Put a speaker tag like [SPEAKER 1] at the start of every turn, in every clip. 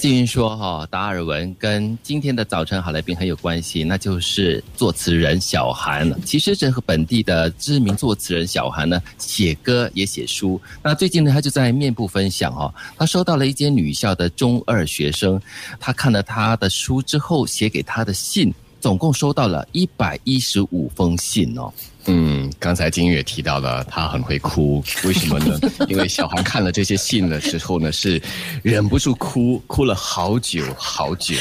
[SPEAKER 1] 静云说哈，达尔文跟今天的早晨好来宾很有关系，那就是作词人小韩。其实这和本地的知名作词人小韩呢，写歌也写书。那最近呢，他就在面部分享哦，他收到了一间女校的中二学生，他看了他的书之后写给他的信，总共收到了一百一十五封信哦。
[SPEAKER 2] 嗯，刚才金月提到了他很会哭，为什么呢？因为小韩看了这些信的时候呢，是忍不住哭，哭了好久好久。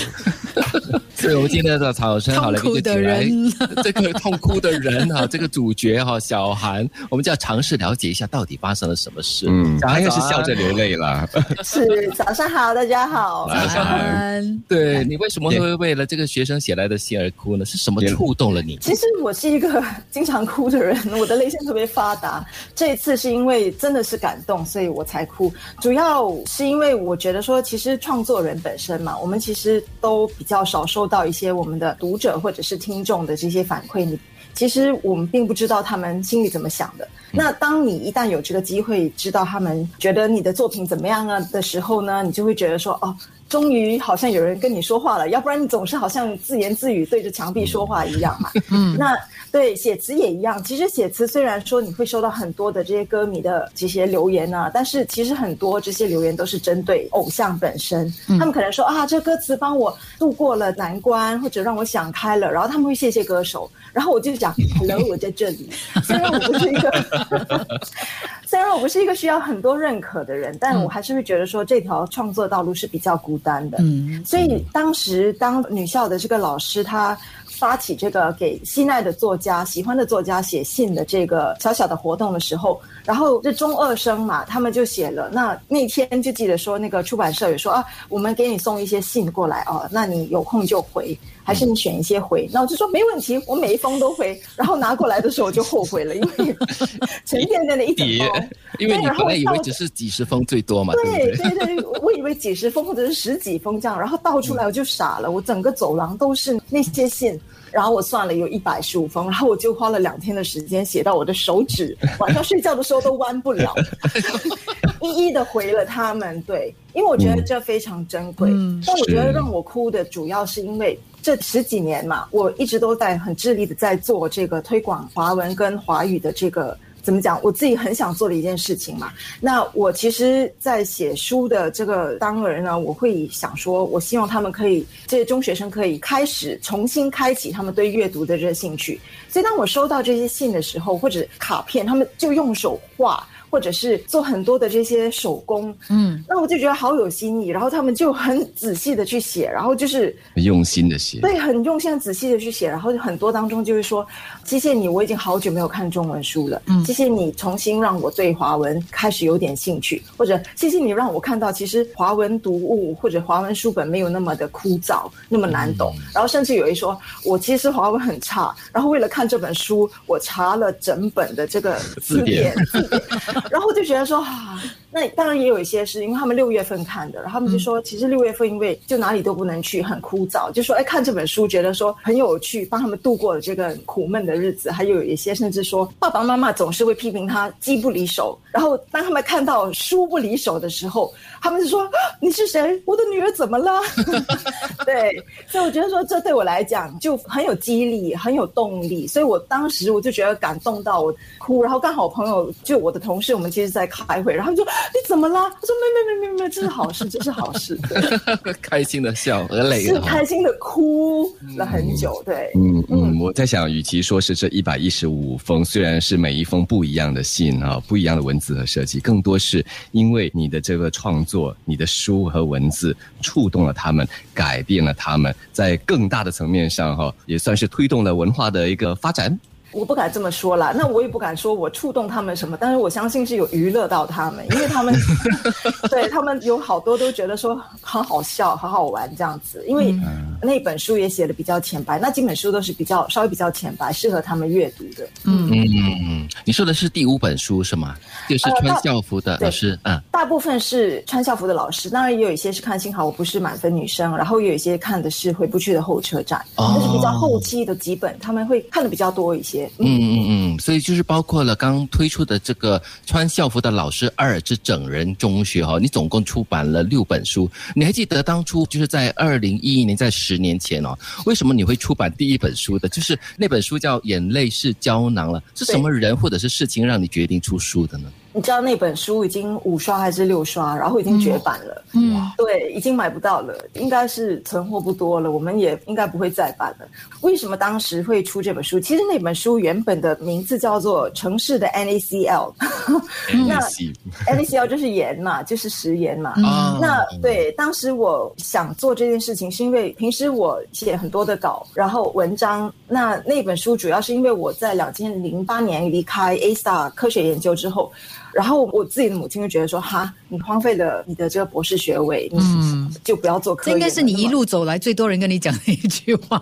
[SPEAKER 1] 所以我们今天的早晨好了，
[SPEAKER 3] 痛苦的人，
[SPEAKER 1] 这个痛哭的人哈，这个主角哈，小韩，我们就要尝试了解一下到底发生了什么事。
[SPEAKER 2] 嗯，他应该是笑着流泪了。
[SPEAKER 4] 是，早上好，大家好。
[SPEAKER 3] 早上，
[SPEAKER 1] 对你为什么会为了这个学生写来的信而哭呢？是什么触动了你？
[SPEAKER 4] 其实我是一个经常哭的人，我的泪腺特别发达。这一次是因为真的是感动，所以我才哭。主要是因为我觉得说，其实创作人本身嘛，我们其实都比较少收到一些我们的读者或者是听众的这些反馈。你其实我们并不知道他们心里怎么想的。那当你一旦有这个机会知道他们觉得你的作品怎么样啊的时候呢，你就会觉得说，哦，终于好像有人跟你说话了，要不然你总是好像自言自语对着墙壁说话一样嘛。嗯，那。对，写词也一样。其实写词虽然说你会收到很多的这些歌迷的这些留言啊，但是其实很多这些留言都是针对偶像本身。他们可能说啊，这歌词帮我度过了难关，或者让我想开了。然后他们会谢谢歌手。然后我就讲，Hello，我在这里。虽然我不是一个，虽然我不是一个需要很多认可的人，但我还是会觉得说这条创作道路是比较孤单的。嗯，所以当时当女校的这个老师她。发起这个给心爱的作家、喜欢的作家写信的这个小小的活动的时候，然后这中二生嘛，他们就写了。那那天就记得说，那个出版社也说啊，我们给你送一些信过来哦，那你有空就回，还是你选一些回？那我就说没问题，我每一封都回。然后拿过来的时候我就后悔了，因为 沉甸甸的一整包，
[SPEAKER 1] 因为你本来以为只是几十封最多嘛，对
[SPEAKER 4] 对对，我以为几十封或者是十几封这样，然后倒出来我就傻了，我整个走廊都是那些信。然后我算了有一百十五封，然后我就花了两天的时间写到我的手指晚上睡觉的时候都弯不了，一一的回了他们。对，因为我觉得这非常珍贵。但我觉得让我哭的主要是因为这十几年嘛，我一直都在很致力的在做这个推广华文跟华语的这个。怎么讲？我自己很想做的一件事情嘛。那我其实，在写书的这个当儿呢，我会想说，我希望他们可以，这些中学生可以开始重新开启他们对阅读的这个兴趣。所以，当我收到这些信的时候，或者卡片，他们就用手画。或者是做很多的这些手工，嗯，那我就觉得好有新意。然后他们就很仔细的去写，然后就是
[SPEAKER 2] 用心的写，
[SPEAKER 4] 对，很用心、仔细的去写。然后很多当中就是说，谢谢你，我已经好久没有看中文书了，嗯，谢谢你重新让我对华文开始有点兴趣，或者谢谢你让我看到其实华文读物或者华文书本没有那么的枯燥，那么难懂。然后甚至有一说，我其实华文很差，然后为了看这本书，我查了整本的这个字典。然后就觉得说啊。那当然也有一些是因为他们六月份看的，然后他们就说，其实六月份因为就哪里都不能去，很枯燥，就说哎看这本书觉得说很有趣，帮他们度过了这个苦闷的日子。还有一些甚至说爸爸妈妈总是会批评他机不离手，然后当他们看到书不离手的时候，他们就说你是谁？我的女儿怎么了？对，所以我觉得说这对我来讲就很有激励，很有动力。所以我当时我就觉得感动到我哭，然后刚好我朋友就我的同事，我们其实在开会，然后就。你怎么了？他说没没没没没，这是好事，这是好事。
[SPEAKER 1] 开心的笑和累
[SPEAKER 4] 是开心的哭了很久。对，嗯
[SPEAKER 2] 嗯，我在想，与其说是这一百一十五封，虽然是每一封不一样的信啊，不一样的文字和设计，更多是因为你的这个创作，你的书和文字触动了他们，改变了他们，在更大的层面上哈，也算是推动了文化的一个发展。
[SPEAKER 4] 我不敢这么说啦，那我也不敢说我触动他们什么，但是我相信是有娱乐到他们，因为他们 对他们有好多都觉得说很好笑、很好玩这样子。因为那本书也写的比较浅白，那几本书都是比较稍微比较浅白，适合他们阅读的。
[SPEAKER 1] 嗯嗯嗯，你说的是第五本书是吗？就是穿校服的老师，嗯，
[SPEAKER 4] 大部分是穿校服的老师，当然也有一些是看幸好我不是满分女生，然后也有一些看的是回不去的候车站，那是比较后期的几本，他们会看的比较多一些。些。
[SPEAKER 1] 嗯嗯嗯，所以就是包括了刚推出的这个穿校服的老师二之整人中学哈，你总共出版了六本书。你还记得当初就是在二零一一年，在十年前哦，为什么你会出版第一本书的？就是那本书叫《眼泪是胶囊》了，是什么人或者是事情让你决定出书的呢？
[SPEAKER 4] 你知道那本书已经五刷还是六刷，然后已经绝版了。嗯，对，已经买不到了，应该是存货不多了。我们也应该不会再版了。为什么当时会出这本书？其实那本书原本的名字叫做《城市的 NaCl》，那 NaCl 就是盐嘛，就是食盐嘛。那对，当时我想做这件事情，是因为平时我写很多的稿，然后文章。那那本书主要是因为我在两千零八年离开 A star 科学研究之后。然后我自己的母亲就觉得说：“哈，你荒废了你的这个博士学位，嗯，就不要做科研。”
[SPEAKER 3] 这应该是你一路走来最多人跟你讲的一句话。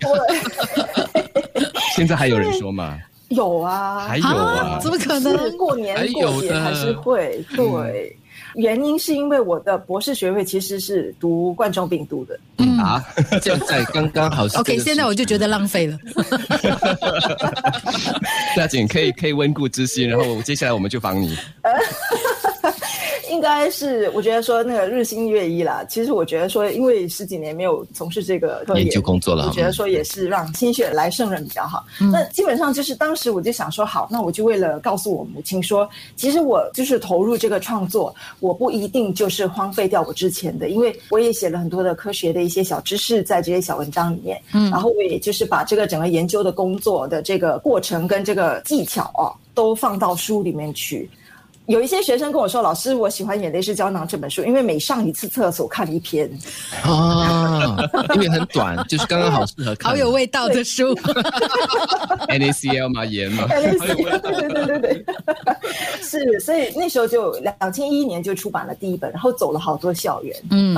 [SPEAKER 4] 对，
[SPEAKER 2] 现在还有人说吗？
[SPEAKER 4] 有啊，
[SPEAKER 2] 还有啊，
[SPEAKER 3] 怎么可能？
[SPEAKER 4] 过年过节还是会对。原因是因为我的博士学位其实是读冠状病毒的。
[SPEAKER 1] 嗯啊，现在刚刚好。
[SPEAKER 3] OK，现在我就觉得浪费了。
[SPEAKER 2] 夏锦可以可以温故知新，然后接下来我们就防你。
[SPEAKER 4] 应该是，我觉得说那个日新月异啦。其实我觉得说，因为十几年没有从事这个
[SPEAKER 1] 研究工作了，
[SPEAKER 4] 我觉得说也是让心血来胜任比较好。那基本上就是当时我就想说，好，那我就为了告诉我母亲说，其实我就是投入这个创作，我不一定就是荒废掉我之前的，因为我也写了很多的科学的一些小知识在这些小文章里面。嗯，然后我也就是把这个整个研究的工作的这个过程跟这个技巧哦，都放到书里面去。有一些学生跟我说：“老师，我喜欢《眼泪是胶囊》这本书，因为每上一次厕所看一篇。
[SPEAKER 1] 啊，因为很短，就是刚刚好适合看，
[SPEAKER 3] 好有味道的书。
[SPEAKER 2] NaCl 嘛，盐嘛
[SPEAKER 4] ，NaCl，对对对对对，是，所以那时候就两千一一年就出版了第一本，然后走了好多校园，嗯。